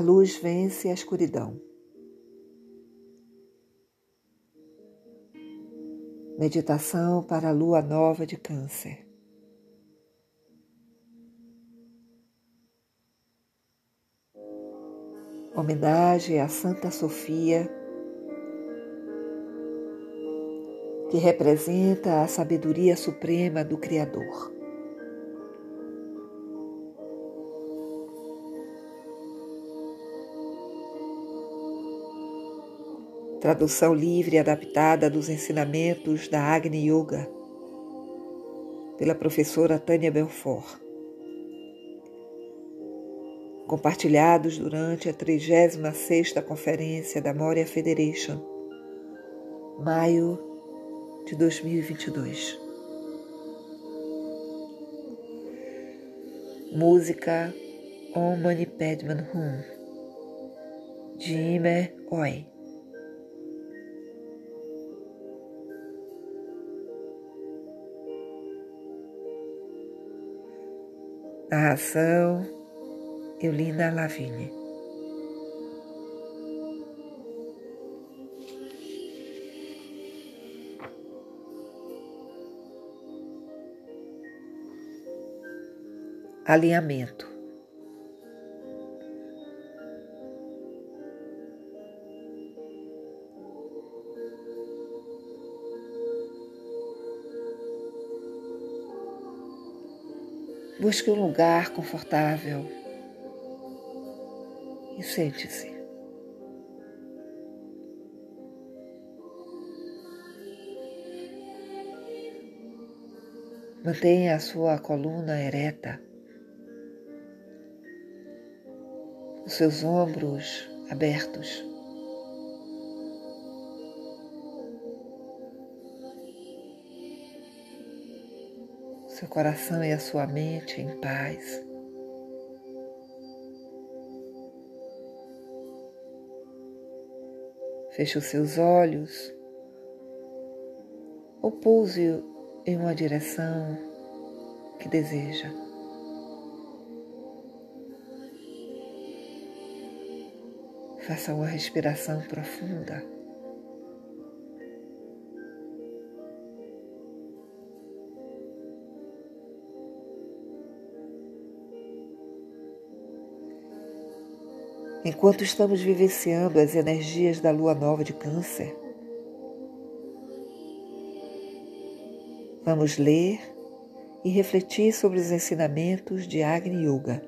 A luz vence a escuridão. Meditação para a lua nova de Câncer. Homenagem a Santa Sofia, que representa a sabedoria suprema do Criador. Tradução livre e adaptada dos ensinamentos da Agni Yoga, pela professora Tânia Belfort. Compartilhados durante a 36ª Conferência da Moria Federation, maio de 2022. Música Om Mani Padman Hum, de Imer Oi. Narração Eulina Lavigne. Alinhamento. Busque um lugar confortável e sente-se. Mantenha a sua coluna ereta, os seus ombros abertos. Seu coração e a sua mente em paz. Feche os seus olhos ou pouse em uma direção que deseja. Faça uma respiração profunda. Enquanto estamos vivenciando as energias da lua nova de Câncer. Vamos ler e refletir sobre os ensinamentos de Agni Yoga,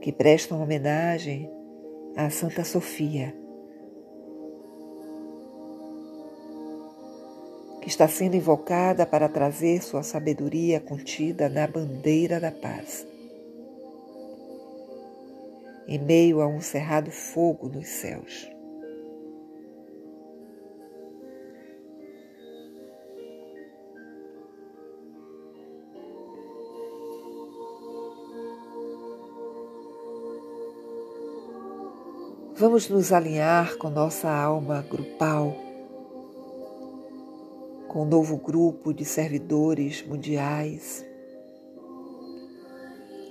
que prestam homenagem à Santa Sofia, que está sendo invocada para trazer sua sabedoria contida na bandeira da paz em meio a um cerrado fogo nos céus. Vamos nos alinhar com nossa alma grupal, com um novo grupo de servidores mundiais,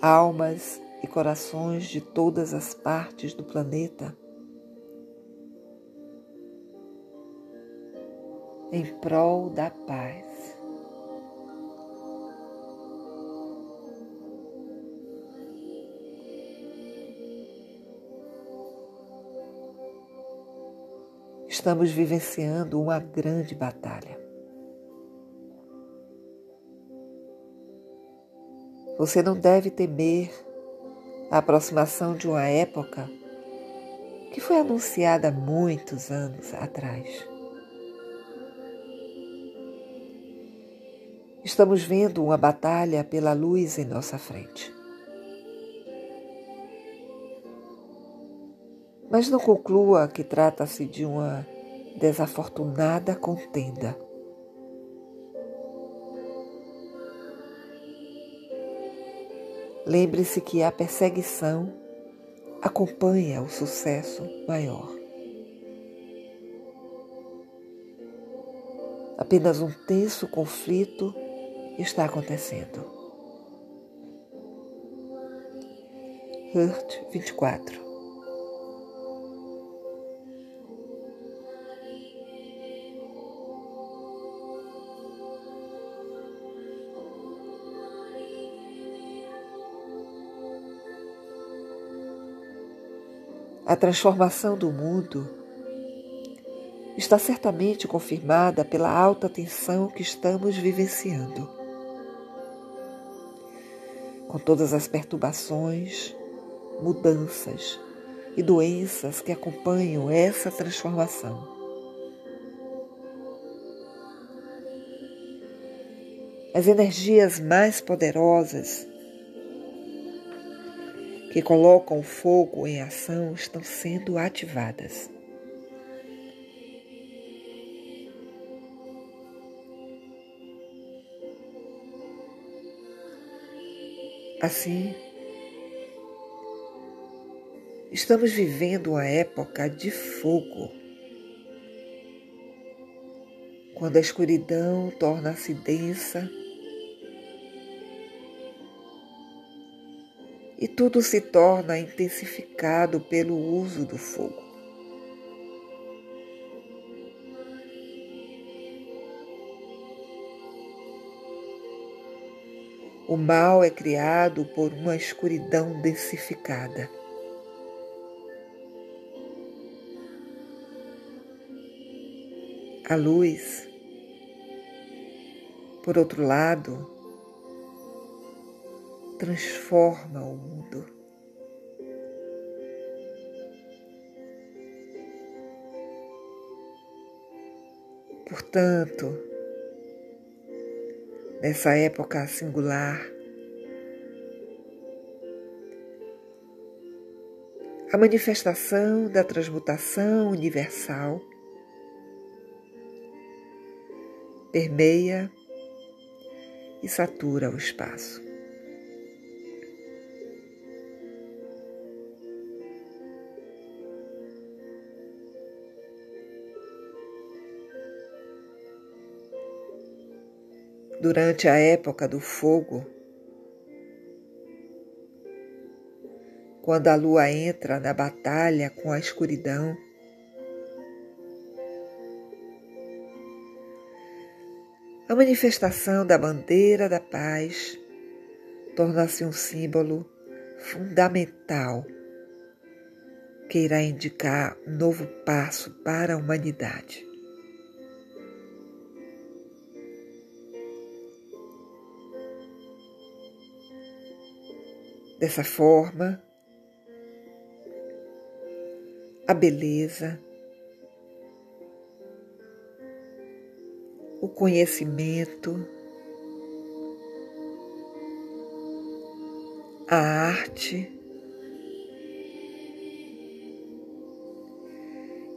almas e corações de todas as partes do planeta. Em prol da paz. Estamos vivenciando uma grande batalha. Você não deve temer a aproximação de uma época que foi anunciada muitos anos atrás. Estamos vendo uma batalha pela luz em nossa frente. Mas não conclua que trata-se de uma desafortunada contenda. Lembre-se que a perseguição acompanha o sucesso maior. Apenas um tenso conflito está acontecendo. Hurt 24 A transformação do mundo está certamente confirmada pela alta tensão que estamos vivenciando. Com todas as perturbações, mudanças e doenças que acompanham essa transformação. As energias mais poderosas que colocam fogo em ação estão sendo ativadas. Assim, estamos vivendo uma época de fogo, quando a escuridão torna-se densa e tudo se torna intensificado pelo uso do fogo. O mal é criado por uma escuridão densificada. A luz, por outro lado, transforma o mundo. Portanto, nessa época singular, a manifestação da transmutação universal permeia e satura o espaço. Durante a época do fogo, quando a lua entra na batalha com a escuridão, a manifestação da bandeira da paz torna-se um símbolo fundamental que irá indicar um novo passo para a humanidade. Dessa forma, a beleza, o conhecimento, a arte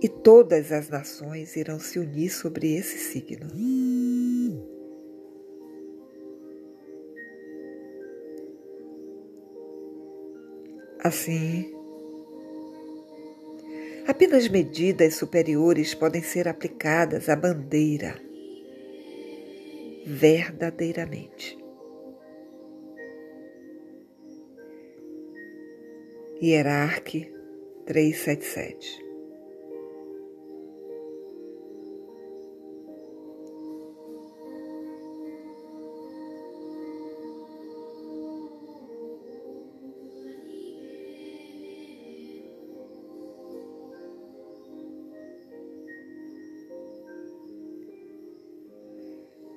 e todas as nações irão se unir sobre esse signo. Assim, apenas medidas superiores podem ser aplicadas à bandeira. Verdadeiramente. Hierarque 377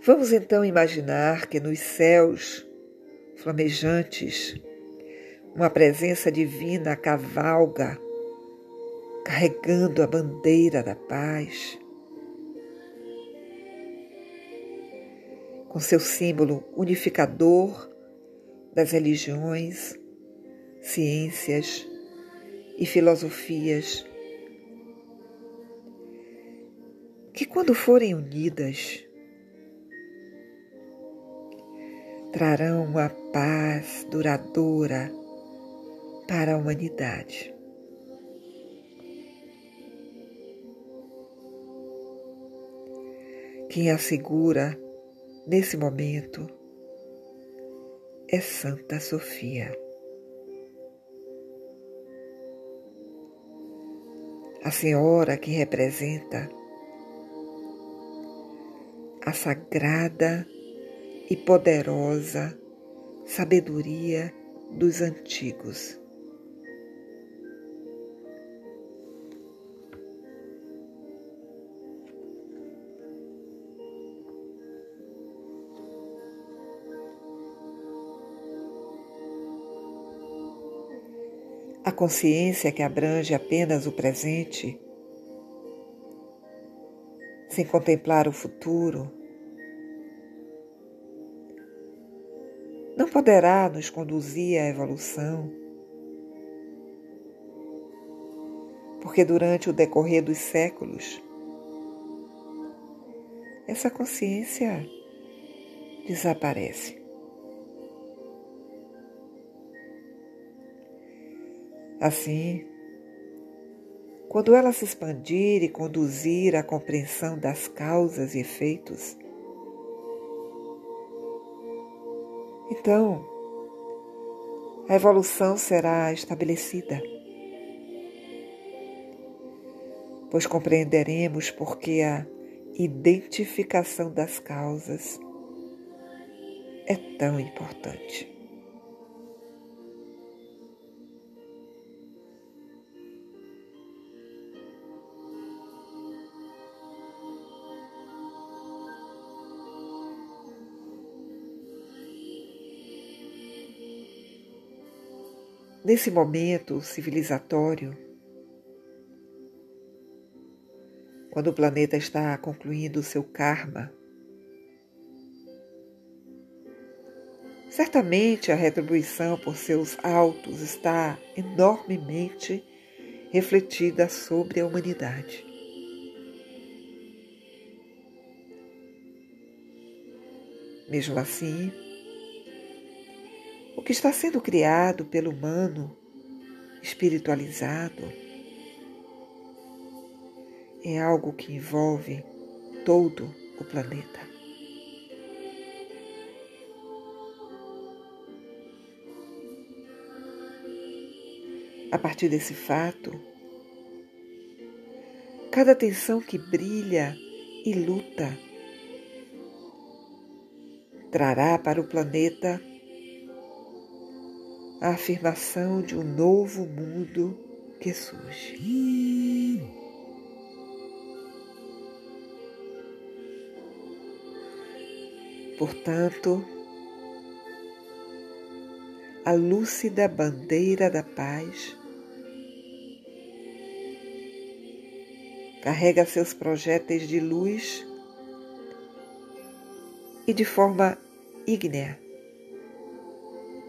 Vamos então imaginar que nos céus flamejantes, uma presença divina cavalga, carregando a bandeira da paz, com seu símbolo unificador das religiões, ciências e filosofias, que quando forem unidas, trarão a paz duradoura para a humanidade. Quem assegura nesse momento é Santa Sofia. A senhora que representa a sagrada e poderosa sabedoria dos antigos. A consciência que abrange apenas o presente, sem contemplar o futuro, poderá nos conduzir à evolução, porque durante o decorrer dos séculos, essa consciência desaparece. Assim, quando ela se expandir e conduzir à compreensão das causas e efeitos, então a evolução será estabelecida. Pois compreenderemos porque a identificação das causas é tão importante. Nesse momento civilizatório, quando o planeta está concluindo o seu karma, certamente a retribuição por seus autos está enormemente refletida sobre a humanidade. Mesmo assim, que está sendo criado pelo humano espiritualizado é algo que envolve todo o planeta. A partir desse fato, cada tensão que brilha e luta trará para o planeta a afirmação de um novo mundo que surge. Portanto, a lúcida bandeira da paz carrega seus projéteis de luz e de forma ígnea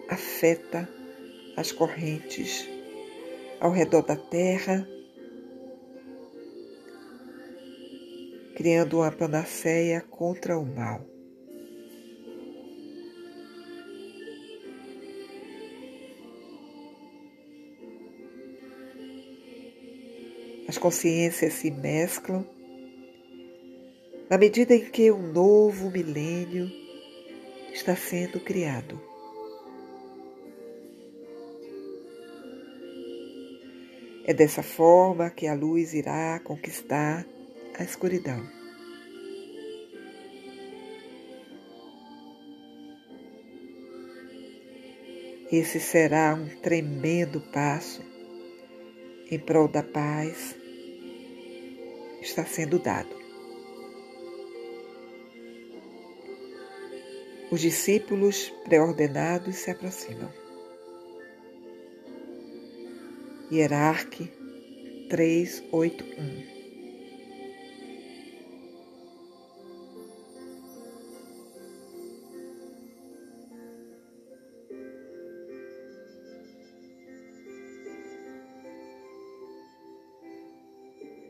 afeta as correntes ao redor da Terra, criando uma panaceia contra o mal. As consciências se mesclam na medida em que um novo milênio está sendo criado. É dessa forma que a luz irá conquistar a escuridão. Esse será um tremendo passo em prol da paz está sendo dado. Os discípulos pré-ordenados se aproximam. Hierarque 381.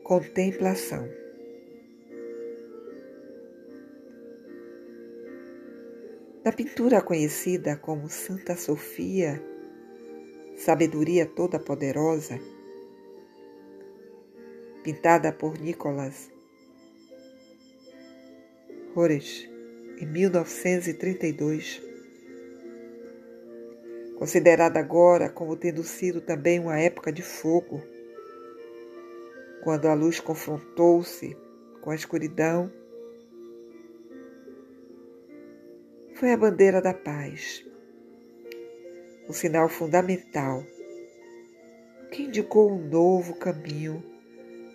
Contemplação. Na pintura conhecida como Santa Sofia, Sabedoria Toda Poderosa, pintada por Nicolas Hores em 1932, considerada agora como tendo sido também uma época de fogo, quando a luz confrontou-se com a escuridão, foi a bandeira da paz, um sinal fundamental que indicou um novo caminho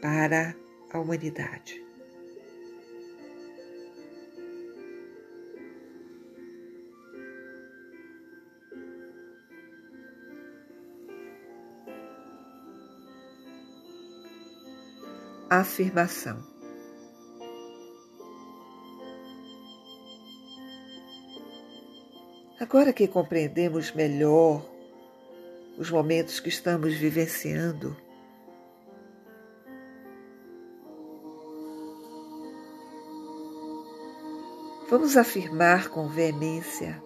para a humanidade. Afirmação. Agora que compreendemos melhor os momentos que estamos vivenciando, vamos afirmar com veemência,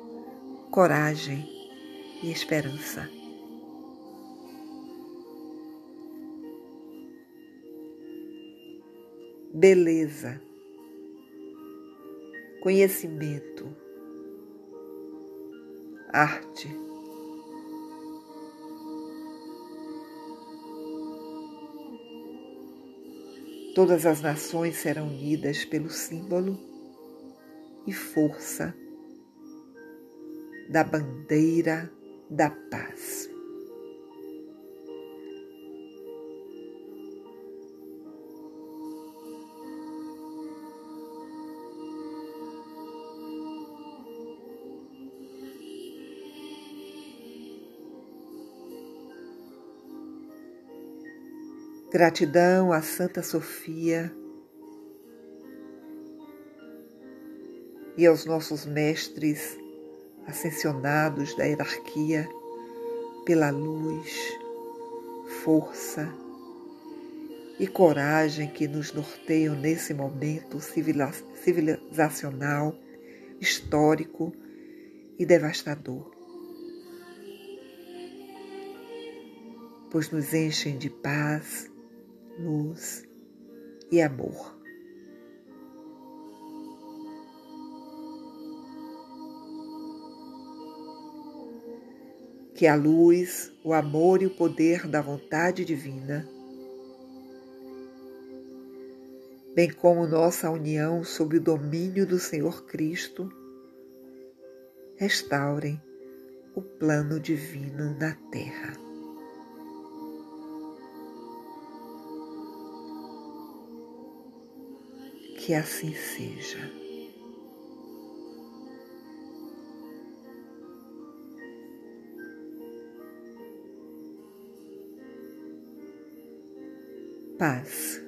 coragem e esperança. beleza, conhecimento, arte. Todas as nações serão unidas pelo símbolo e força da bandeira da paz. Gratidão a Santa Sofia e aos nossos mestres ascensionados da hierarquia pela luz, força e coragem que nos norteiam nesse momento civilizacional, histórico e devastador. Pois nos enchem de paz luz e amor. Que a luz, o amor e o poder da vontade divina, bem como nossa união sob o domínio do Senhor Cristo, restaurem o plano divino na terra. Que assim seja. Paz.